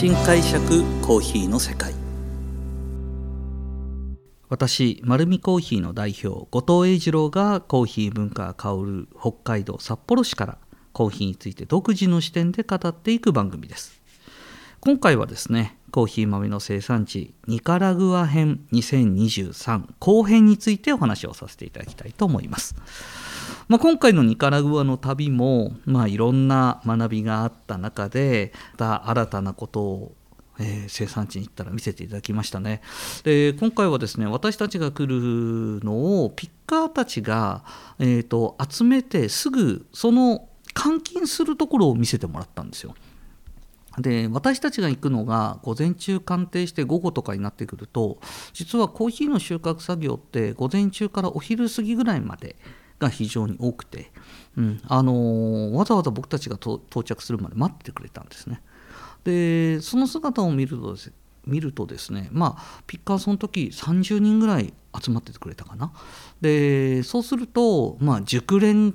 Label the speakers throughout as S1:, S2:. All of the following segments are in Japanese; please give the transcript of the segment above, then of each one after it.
S1: 新解釈コーヒーの世界。私丸見コーヒーの代表後藤英二郎がコーヒー文化が香る北海道札幌市からコーヒーについて独自の視点で語っていく番組です。今回はですねコーヒー豆の生産地ニカラグア編2023後編についてお話をさせていただきたいと思います。まあ、今回のニカラグアの旅も、まあ、いろんな学びがあった中でまた新たなことをえー、生産地に行ったら見せていただきましたねで今回はですね私たちが来るのをピッカーたちが、えーと、集めてすぐその監禁するところを見せてもらったんですよ。で私たちが行くのが午前中鑑定して午後とかになってくると実はコーヒーの収穫作業って午前中からお昼過ぎぐらいまでが非常に多くて、うんあのー、わざわざ僕たちが到着するまで待ってくれたんですね。でその姿を見るとです見るとですねまあピッカーその時30人ぐらい集まっててくれたかな。でそうするとまあ熟練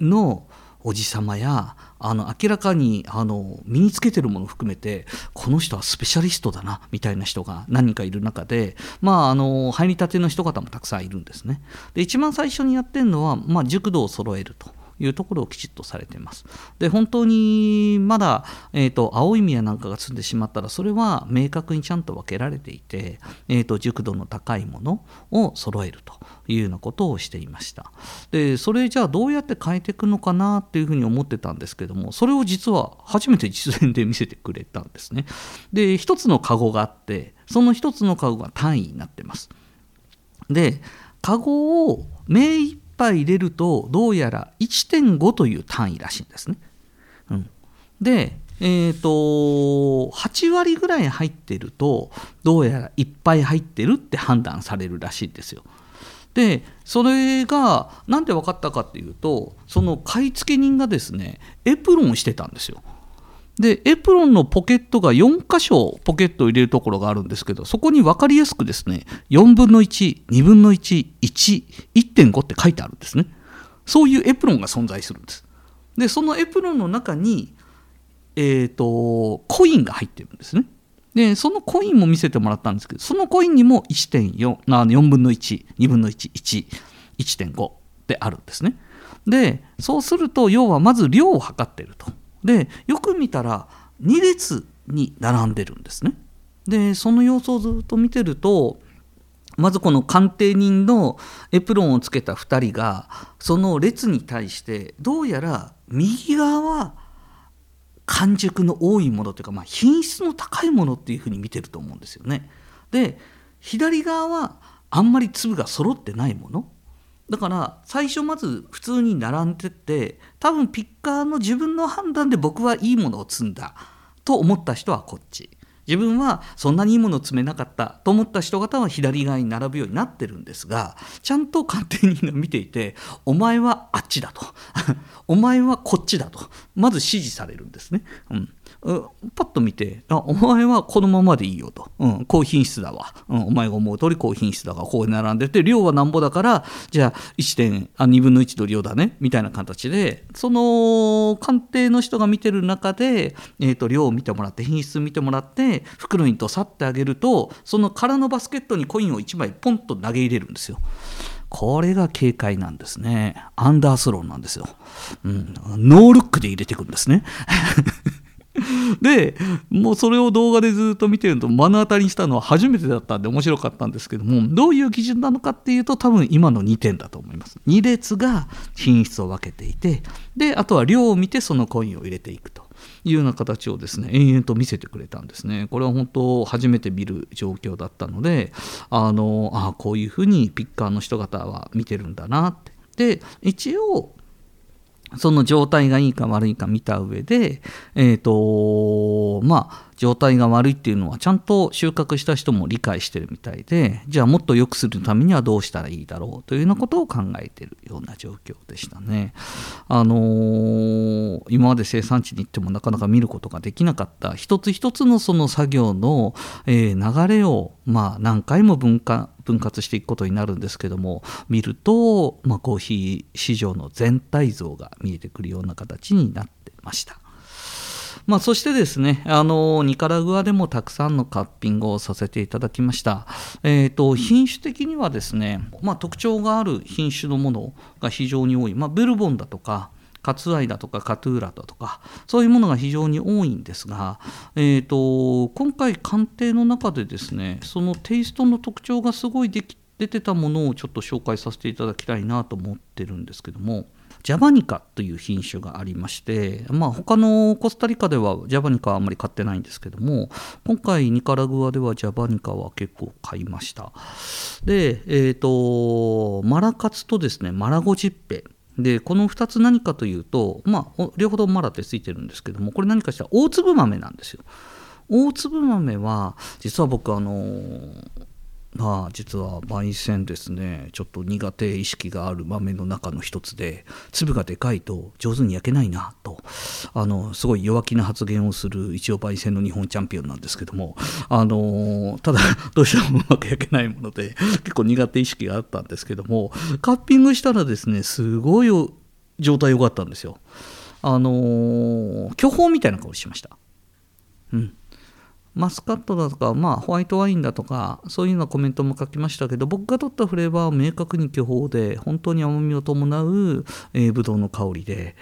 S1: のおじさまやあの明らかにあの身につけてるものを含めてこの人はスペシャリストだなみたいな人が何人かいる中で、まあ、あの入りたての人方もたくさんいるんですね。で一番最初にやってるのは、まあ、熟度を揃えると。いうところをきちっとされています。で本当にまだ、えーと、青い実なんかが積んでしまったらそれは明確にちゃんと分けられていて、えーと、熟度の高いものを揃えるというようなことをしていました。でそれじゃあどうやって変えていくのかなっていうふうに思ってたんですけどもそれを実は初めて実演で見せてくれたんですね。で一つのカゴがあってその一つのカゴが単位になってます。でカゴを目いっ杯入れるとどうやら1.5という単位らしいんですね。うん、で、えーと、8割ぐらい入ってるとどうやらいっぱい入ってるって判断されるらしいんですよ。でそれが何で分かったかっていうとその買い付け人がですねエプロンしてたんですよ。でエプロンのポケットが4箇所ポケットを入れるところがあるんですけどそこに分かりやすくですね4分の12分の11.5って書いてあるんですね。そういうエプロンが存在するんです。でそのエプロンの中にえーと、コインが入ってるんですね。でそのコインも見せてもらったんですけどそのコインにも1.4 4分の12分の11.5であるんですね。でそうすると要はまず量を測ってると。でよく見たら2列に並んでるんですね。でその様子をずっと見てるとまずこの鑑定人のエプロンをつけた2人がその列に対してどうやら右側は完熟の多いものというか、まあ、品質の高いものっていうふうに見てると思うんですよね。で左側はあんまり粒が揃ってないものだから最初まず普通に並んでって多分ピッカーの自分の判断で僕はいいものを積んだと思った人はこっち。自分はそんなにいいものを積めなかったと思った人方は左側に並ぶようになってるんですがちゃんと鑑定人が見ていてお前はあっちだと。お前はこっちだと。まず指示されるんですね。うん。パッと見てあお前はこのままでいいよと、うん、高品質だわ、うん、お前が思う通り高品質だがここに並んでて量はなんぼだからじゃあ1点あ2分の1の量だね。みたいな形でその鑑定の人が見てる中で、えーと、量を見てもらって品質見てもらって袋にとさってあげるとその空のバスケットにコインを1枚ポンと投げ入れるんですよ。これが警戒なんですね。アンダースローなんですよ。うん、ノールックで入れてくるんですね。でもうそれを動画でずっと見てると目の当たりにしたのは初めてだったんで面白かったんですけどもどういう基準なのかっていうと多分今の2点だと思います2列が品質を分けていてであとは量を見てそのコインを入れていくというような形をですね延々と見せてくれたんですね。これは本当初めて見る状況だったのであのあこういうふうにピッカーの人方は見てるんだなって。で一応その状態がいいか悪いか見た上で、えっ、ー、と、まあ、状態が悪いっていうのはちゃんと収穫した人も理解してるみたいでじゃあもっと良くするためにはどうしたらいいだろうというようなことを考えてるような状況でしたね。あのー、今まで生産地に行ってもなかなか見ることができなかった一つ一つのその作業の、え、流れを、まあ、何回も分化分割していくことになるんですけども見ると、まあ、コーヒー市場の全体像が見えてくるような形になってました。まあ、そしてですね、あのニカラグアでもたくさんのカッピングをさせていただきました。えーと、品種的にはですね、まあ、特徴がある品種のものが非常に多い、まあ、ブルボンだとか、カツアイだとかカトゥーラだとかそういうものが非常に多いんですが、えーと、今回鑑定の中でですねそのテイストの特徴がすごいでき出てたものをちょっと紹介させていただきたいなと思ってるんですけどもジャバニカという品種がありまして、まあ、他のコスタリカではジャバニカはあんまり買ってないんですけども今回ニカラグアではジャバニカは結構買いました。で、えーと、マラカツとですねマラゴジッペ。でこの2つ何かというと、まあ、両方ともマラってついてるんですけどもこれ何かしたら大粒豆なんですよ。大粒豆は実は僕あのまあ実は焙煎ですねちょっと苦手意識がある豆の中の一つで粒がでかいと上手に焼けないなとあのすごい弱気な発言をする一応焙煎の日本チャンピオンなんですけどもあのただ どうしてもうまく焼けないもので結構苦手意識があったんですけどもカッピングしたらですねすごい状態良かったんですよ。あの巨峰みたいな香りしました。うん。マスカットだとか、まあ、ホワイトワインだとかそういうようなコメントも書きましたけど僕が取ったフレーバーは明確に巨峰で本当に甘みを伴う、えー、ブドウの香りで。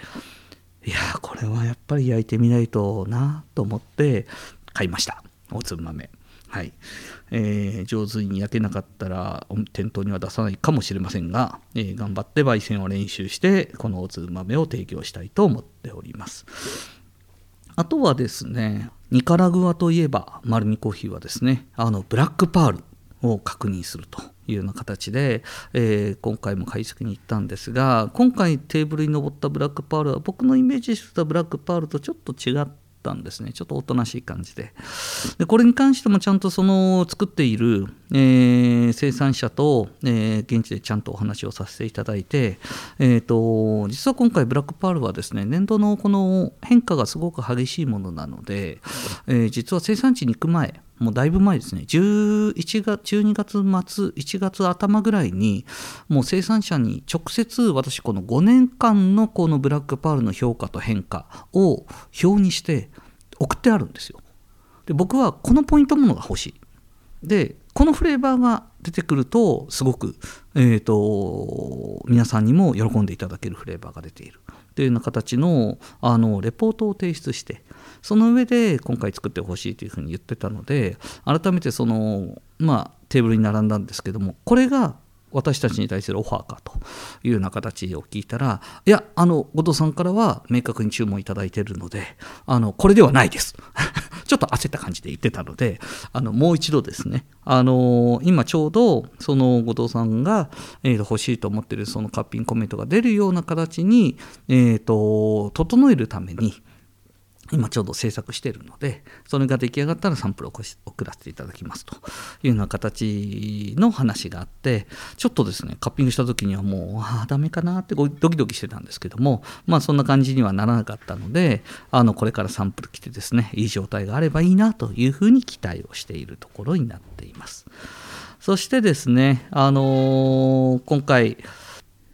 S1: いやこれはやっぱり焼いてみないとなと思って買いました。大粒豆。はい、えー、上手に焼けなかったら店頭には出さないかもしれませんが、えー、頑張って焙煎を練習してこの大粒豆を提供したいと思っております。あとはですねニカラグアといえばマルミコーヒーはですねあのブラックパールを確認するというような形で、えー、今回も解析に行ったんですが今回テーブルに登ったブラックパールは僕のイメージしてたブラックパールとちょっと違ったんですね。ちょっとおとなしい感じで。でこれに関してもちゃんとその作っている、えー、生産者と、えー、現地でちゃんとお話をさせていただいて、えーと、実は今回ブラックパールはですね年度のこの変化がすごく激しいものなので、えー、実は生産地に行く前もうだいぶ前ですね11月12月末1月頭ぐらいにもう生産者に直接私この5年間のこのブラックパールの評価と変化を表にして送ってあるんですよ。で僕はこのポイントものが欲しい。でこのフレーバーが出てくるとすごく、えーと、皆さんにも喜んでいただけるフレーバーが出ている。というような形のあのレポートを提出してその上で今回作ってほしいというふうに言ってたので改めてそのまあテーブルに並んだんですけどもこれが私たちに対するオファーかというような形を聞いたらいやあの後藤さんからは明確に注文いただいているのであのこれではないです。ちょっと焦った感じで言ってたのであのもう一度ですねあの今ちょうどその後藤さんが、えー、欲しいと思ってるそのカッピンコメントが出るような形に、えーと整えるために今ちょうど制作しているのでそれが出来上がったらサンプルを送らせていただきますというような形の話があってちょっとですねカッピングした時にはもうああダメかなってドキドキしてたんですけどもまあそんな感じにはならなかったのであのこれからサンプル来てですねいい状態があればいいなというふうに期待をしているところになっています。そしてですねあのー、今回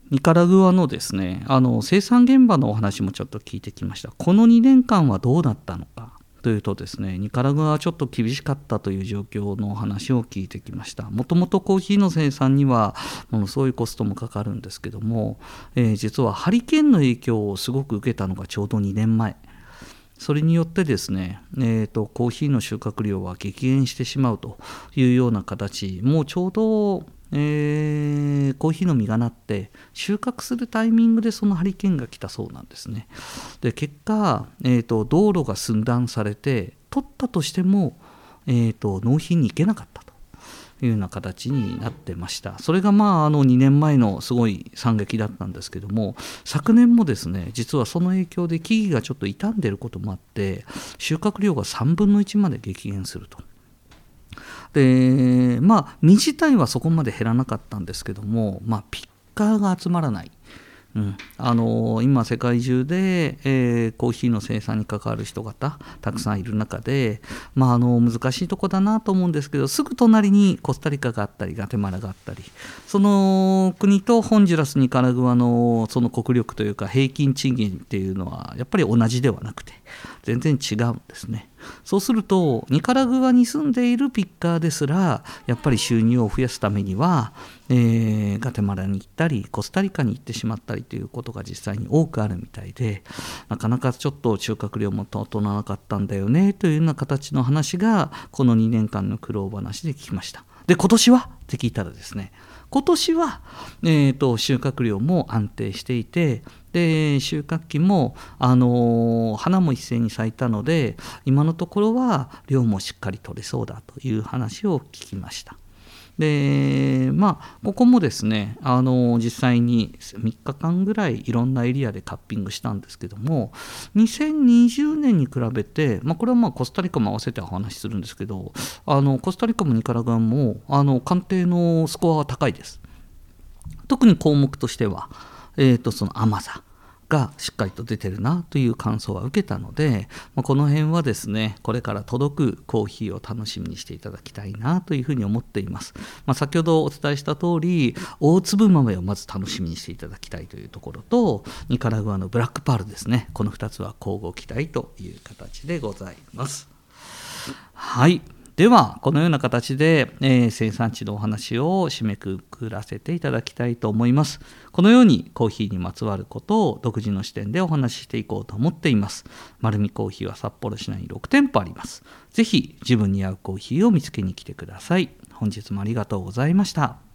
S1: ニカラグアのですねあの生産現場のお話もちょっと聞いてきました。この2年間はどうだったのか？というとですねニカラグアはちょっと厳しかったという状況の話を聞いてきました。もともとコーヒーの生産にはものすごいコストもかかるんですけども、えー、実はハリケーンの影響をすごく受けたのがちょうど2年前。それによってですね、えーと、コーヒーの収穫量は激減してしまうというような形もうちょうどえー、コーヒーの実がなって収穫するタイミングでそのハリケーンが来たそうなんですね。で結果、えーと、道路が寸断されて取ったとしても、えーと、納品に行けなかったというような形になってました。それがまああの2年前のすごい惨劇だったんですけども昨年もですね実はその影響で木々がちょっと傷んでることもあって収穫量が3分の1まで激減すると。でまあ実自体はそこまで減らなかったんですけども、まあ、ピッカーが集まらないうん、あの今世界中で、えー、コーヒーの生産に関わる人方たくさんいる中で、まあ、あの難しいとこだなと思うんですけどすぐ隣にコスタリカがあったりガテマラがあったりその国とホンジュラスニカラグアのその国力というか平均賃金っていうのはやっぱり同じではなくて全然違うんですね。そうするとニカラグアに住んでいるピッカーですらやっぱり収入を増やすためには、えー、ガテマラに行ったりコスタリカに行ってしまったりということが実際に多くあるみたいでなかなかちょっと収穫量も整わなかったんだよねというような形の話がこの2年間の苦労話で聞きました。で今年は？って聞いたらですね今年は、えーと、収穫量も安定していてで収穫期も、あの、花も一斉に咲いたので今のところは量もしっかり取れそうだという話を聞きました。でまあここもですねあの実際に3日間ぐらいいろんなエリアでカッピングしたんですけども2020年に比べて、まあ、これはまあコスタリカも合わせてお話しするんですけどあのコスタリカもニカラグアもあの鑑定のスコアは高いです。特に項目としては、えー、とその甘さがしっかりと出てるなという感想は受けたので、まあ、この辺はですねこれから届くコーヒーを楽しみにしていただきたいなというふうに思っています、まあ、先ほどお伝えした通り大粒豆をまず楽しみにしていただきたいというところとニカラグアのブラックパールですね。この2つは交互期待という形でございます。はい。ではこのような形で、え、生産地のお話を締めくくらせていただきたいと思います。このようにコーヒーにまつわることを独自の視点でお話ししていこうと思っています。丸見コーヒーは札幌市内に6店舗あります。是非自分に合うコーヒーを見つけに来てください。本日もありがとうございました。